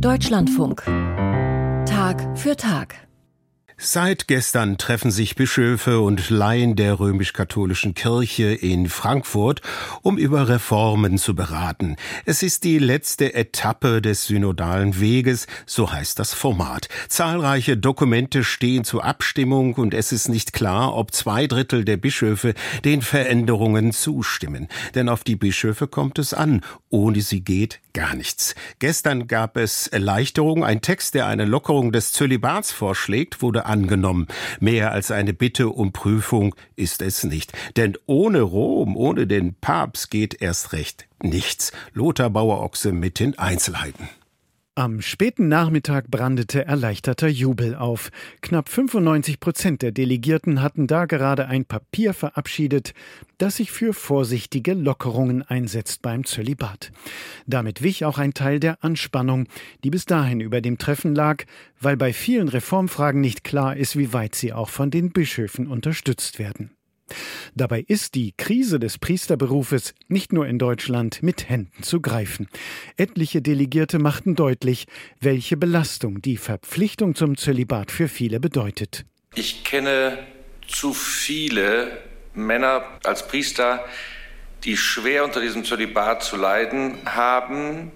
Deutschlandfunk. Tag für Tag. Seit gestern treffen sich Bischöfe und Laien der römisch-katholischen Kirche in Frankfurt, um über Reformen zu beraten. Es ist die letzte Etappe des synodalen Weges, so heißt das Format. Zahlreiche Dokumente stehen zur Abstimmung und es ist nicht klar, ob zwei Drittel der Bischöfe den Veränderungen zustimmen. Denn auf die Bischöfe kommt es an. Ohne sie geht gar nichts. Gestern gab es Erleichterung. Ein Text, der eine Lockerung des Zölibats vorschlägt, wurde angenommen. Mehr als eine Bitte um Prüfung ist es nicht. Denn ohne Rom, ohne den Papst geht erst recht nichts. Lothar Bauer-Ochse mit den Einzelheiten. Am späten Nachmittag brandete erleichterter Jubel auf. Knapp 95 Prozent der Delegierten hatten da gerade ein Papier verabschiedet, das sich für vorsichtige Lockerungen einsetzt beim Zölibat. Damit wich auch ein Teil der Anspannung, die bis dahin über dem Treffen lag, weil bei vielen Reformfragen nicht klar ist, wie weit sie auch von den Bischöfen unterstützt werden. Dabei ist die Krise des Priesterberufes nicht nur in Deutschland mit Händen zu greifen. Etliche Delegierte machten deutlich, welche Belastung die Verpflichtung zum Zölibat für viele bedeutet. Ich kenne zu viele Männer als Priester, die schwer unter diesem Zölibat zu leiden haben,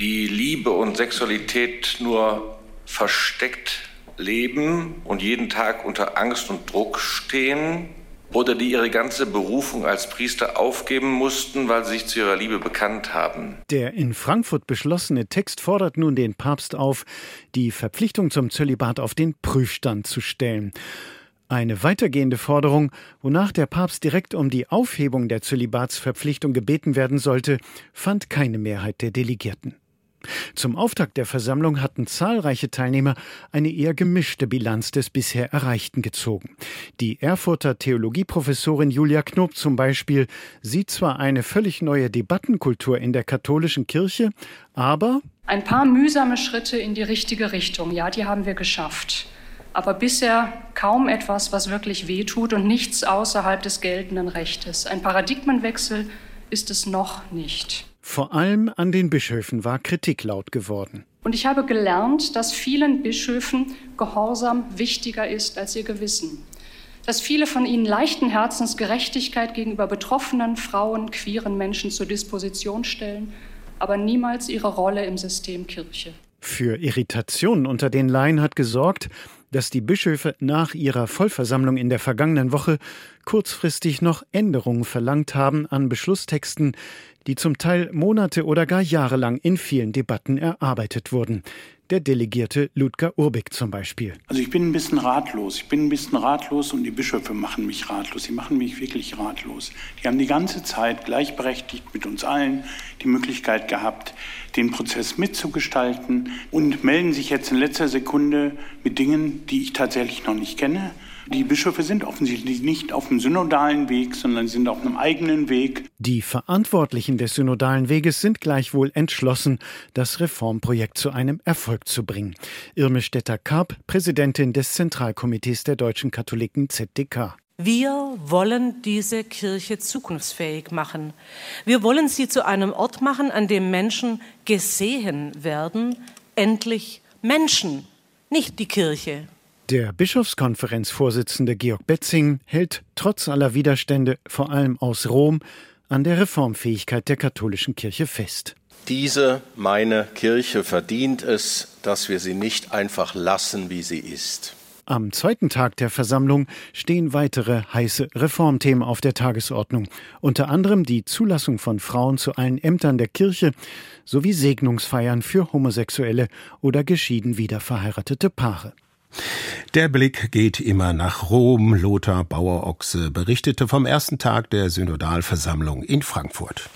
die Liebe und Sexualität nur versteckt leben und jeden Tag unter Angst und Druck stehen oder die ihre ganze Berufung als Priester aufgeben mussten, weil sie sich zu ihrer Liebe bekannt haben. Der in Frankfurt beschlossene Text fordert nun den Papst auf, die Verpflichtung zum Zölibat auf den Prüfstand zu stellen. Eine weitergehende Forderung, wonach der Papst direkt um die Aufhebung der Zölibatsverpflichtung gebeten werden sollte, fand keine Mehrheit der Delegierten. Zum Auftakt der Versammlung hatten zahlreiche Teilnehmer eine eher gemischte Bilanz des bisher Erreichten gezogen. Die Erfurter Theologieprofessorin Julia Knob zum Beispiel sieht zwar eine völlig neue Debattenkultur in der katholischen Kirche, aber ein paar mühsame Schritte in die richtige Richtung, ja, die haben wir geschafft. Aber bisher kaum etwas, was wirklich wehtut und nichts außerhalb des geltenden Rechtes. Ein Paradigmenwechsel ist es noch nicht. Vor allem an den Bischöfen war Kritik laut geworden. Und ich habe gelernt, dass vielen Bischöfen Gehorsam wichtiger ist als ihr Gewissen. Dass viele von ihnen leichten Herzens Gerechtigkeit gegenüber betroffenen Frauen, queeren Menschen zur Disposition stellen, aber niemals ihre Rolle im System Kirche. Für Irritationen unter den Laien hat gesorgt, dass die Bischöfe nach ihrer Vollversammlung in der vergangenen Woche kurzfristig noch Änderungen verlangt haben an Beschlusstexten, die zum Teil Monate oder gar jahrelang in vielen Debatten erarbeitet wurden. Der Delegierte Ludger Urbig zum Beispiel. Also ich bin ein bisschen ratlos. Ich bin ein bisschen ratlos und die Bischöfe machen mich ratlos. Sie machen mich wirklich ratlos. Die haben die ganze Zeit gleichberechtigt mit uns allen die Möglichkeit gehabt, den Prozess mitzugestalten und melden sich jetzt in letzter Sekunde mit Dingen, die ich tatsächlich noch nicht kenne die Bischöfe sind offensichtlich nicht auf dem synodalen Weg, sondern sind auf einem eigenen Weg. Die Verantwortlichen des synodalen Weges sind gleichwohl entschlossen, das Reformprojekt zu einem Erfolg zu bringen. Irme Stetter-Karp, Präsidentin des Zentralkomitees der deutschen Katholiken ZDK. Wir wollen diese Kirche zukunftsfähig machen. Wir wollen sie zu einem Ort machen, an dem Menschen gesehen werden, endlich Menschen, nicht die Kirche. Der Bischofskonferenzvorsitzende Georg Betzing hält trotz aller Widerstände, vor allem aus Rom, an der Reformfähigkeit der katholischen Kirche fest. Diese, meine Kirche, verdient es, dass wir sie nicht einfach lassen, wie sie ist. Am zweiten Tag der Versammlung stehen weitere heiße Reformthemen auf der Tagesordnung, unter anderem die Zulassung von Frauen zu allen Ämtern der Kirche sowie Segnungsfeiern für homosexuelle oder geschieden wiederverheiratete Paare. Der Blick geht immer nach Rom. Lothar Bauer-Ochse berichtete vom ersten Tag der Synodalversammlung in Frankfurt.